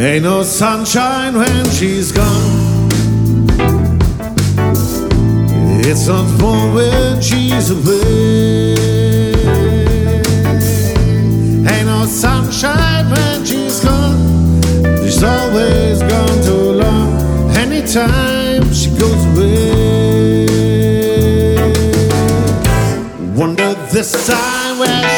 Ain't no sunshine when she's gone. It's not warm when she's away. Ain't no sunshine when she's gone. She's always gone too long. Anytime she goes away. Wonder this time where